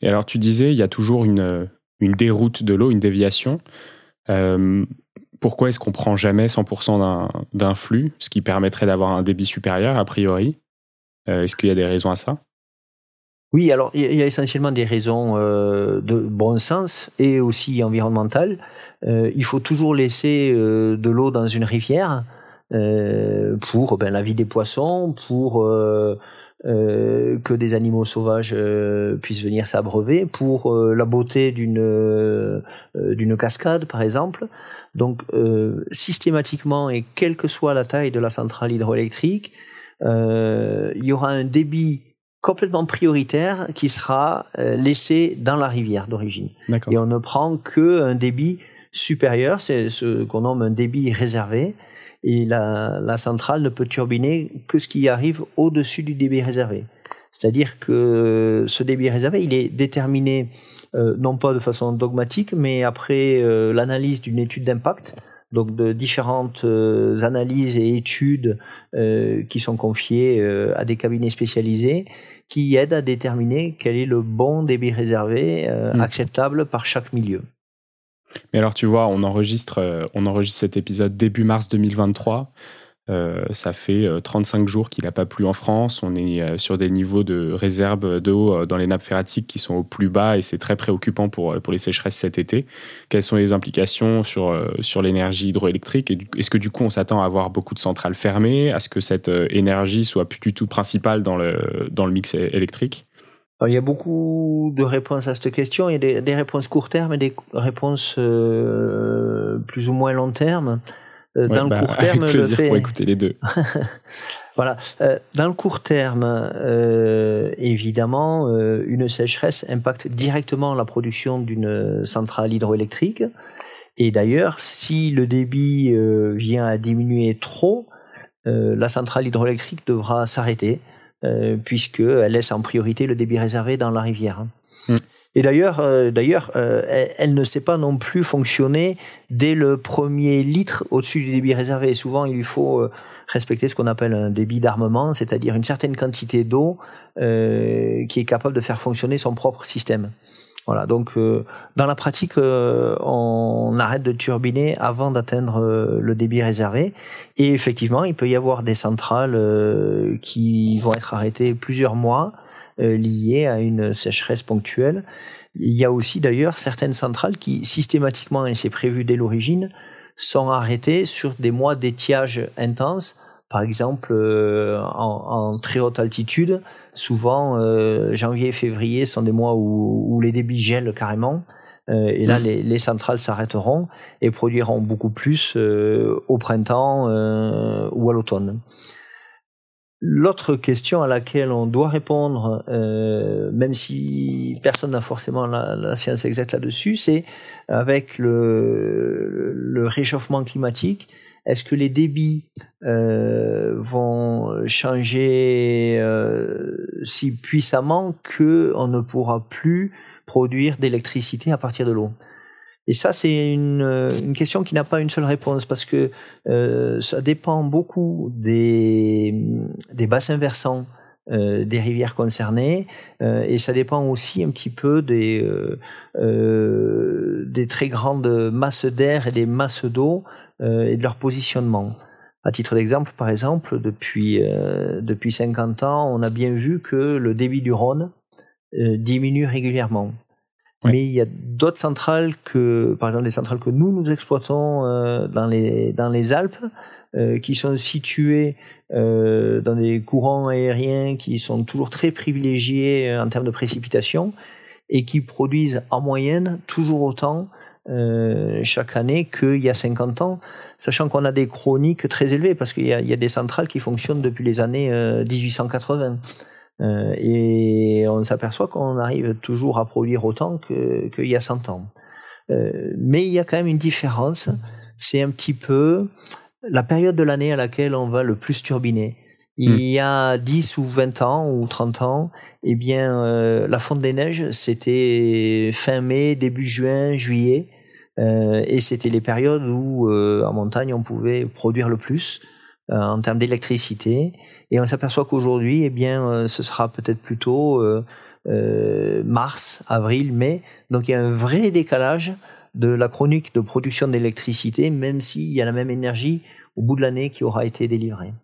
Et alors, tu disais, il y a toujours une, une déroute de l'eau, une déviation. Euh, pourquoi est-ce qu'on prend jamais 100% d'un flux, ce qui permettrait d'avoir un débit supérieur a priori? Euh, Est-ce qu'il y a des raisons à ça? Oui, alors il y a essentiellement des raisons euh, de bon sens et aussi environnementales. il faut toujours laisser de l'eau dans une rivière pour ben, la vie des poissons, pour euh, que des animaux sauvages euh, puissent venir s'abreuver, pour euh, la beauté d'une d'une cascade par exemple. Donc systématiquement et quelle que soit la taille de la centrale hydroélectrique, il y aura un débit complètement prioritaire qui sera laissé dans la rivière d'origine. Et on ne prend que un débit supérieur, c'est ce qu'on nomme un débit réservé et la, la, centrale ne peut turbiner que ce qui arrive au-dessus du débit réservé. C'est-à-dire que ce débit réservé, il est déterminé euh, non pas de façon dogmatique, mais après euh, l'analyse d'une étude d'impact, donc de différentes euh, analyses et études qui sont confiées à des cabinets spécialisés qui aident à déterminer quel est le bon débit réservé mmh. acceptable par chaque milieu. Mais alors, tu vois, on enregistre, euh, on enregistre cet épisode début mars 2023. Euh, ça fait 35 euh, jours qu'il n'a pas plu en France. On est sur des niveaux de réserve d'eau dans les nappes phréatiques qui sont au plus bas et c'est très préoccupant pour, les sécheresses cet été. Quelles sont les implications sur, l'énergie hydroélectrique? Est-ce que du coup on s'attend à avoir beaucoup de centrales fermées? À ce que cette énergie soit plus du tout principale dans le, dans le mix électrique? Il y a beaucoup de réponses à cette question. Il y a des, des réponses court terme et des réponses euh, plus ou moins long terme. Euh, dans le bah, court terme, avec plaisir le fait... pour écouter les deux. voilà. Euh, dans le court terme, euh, évidemment, euh, une sécheresse impacte directement la production d'une centrale hydroélectrique. Et d'ailleurs, si le débit vient à diminuer trop, la centrale hydroélectrique devra s'arrêter euh, puisqu'elle laisse en priorité le débit réservé dans la rivière. Mm. Et d'ailleurs, euh, d'ailleurs, euh, elle, ne sait pas non plus fonctionner dès le premier litre au-dessus du débit réservé. souvent, il faut respecter ce qu'on appelle un débit d'armement, c'est-à-dire une certaine quantité d'eau qui est capable de faire fonctionner son propre système. Donc euh, dans la pratique, euh, on arrête de turbiner avant d'atteindre euh, le débit réservé. Et effectivement, il peut y avoir des centrales qui vont être arrêtées plusieurs mois liées à une sécheresse ponctuelle. Il y a aussi d'ailleurs certaines centrales qui systématiquement, et c'est prévu dès l'origine, sont arrêtées sur des mois d'étiage intense, par exemple en, en très haute altitude, souvent euh, janvier et février sont des mois où, les débits gèlent carrément. Euh, et là, mmh. les, centrales s'arrêteront et produiront beaucoup plus euh, au printemps ou à l'automne. L'autre question à laquelle on doit répondre, même si personne n'a forcément la, science exacte là-dessus, c'est avec le réchauffement climatique, est-ce que les débits euh, vont changer euh, si puissamment que on ne pourra plus produire d'électricité à partir de l'eau? Et ça, c'est une, une, question qui n'a pas une seule réponse parce que euh, ça dépend beaucoup des, bassins versants. Euh, des rivières concernées euh, et ça dépend aussi un petit peu des euh, très grandes masses d'air et des masses d'eau euh, et de leur positionnement. À titre d'exemple, par exemple, depuis euh, depuis 50 ans, on a bien vu que le débit du Rhône euh, diminue régulièrement. Mais il y a d'autres centrales que, par exemple, les centrales que nous nous exploitons dans les dans les Alpes, qui sont situées dans des courants aériens qui sont toujours très privilégiés en termes de précipitation et qui produisent en moyenne toujours autant euh, chaque année qu'il y a 50 ans, sachant qu'on a des chroniques très élevées, parce qu'il y, y a, des centrales qui fonctionnent depuis les années 1880. Euh, euh, et on s'aperçoit qu'on arrive toujours à produire autant qu'il y a 100 ans. Euh, mais il y a quand même une différence, c'est un petit peu la période de l'année à laquelle on va le plus turbiner. Il hmm. y a 10 ou 20 ans ou 30 ans, eh bien, euh, la fonte des neiges, c'était fin mai, début juin, juillet. Euh, et c'était les périodes où, euh, en montagne, on pouvait produire le plus euh, en termes d'électricité. Et on s'aperçoit qu'aujourd'hui, eh bien, ce sera peut-être plutôt mars, avril, mai. Donc il y a un vrai décalage de la chronique de production d'électricité, même s'il y a la même énergie au bout de l'année qui aura été délivrée.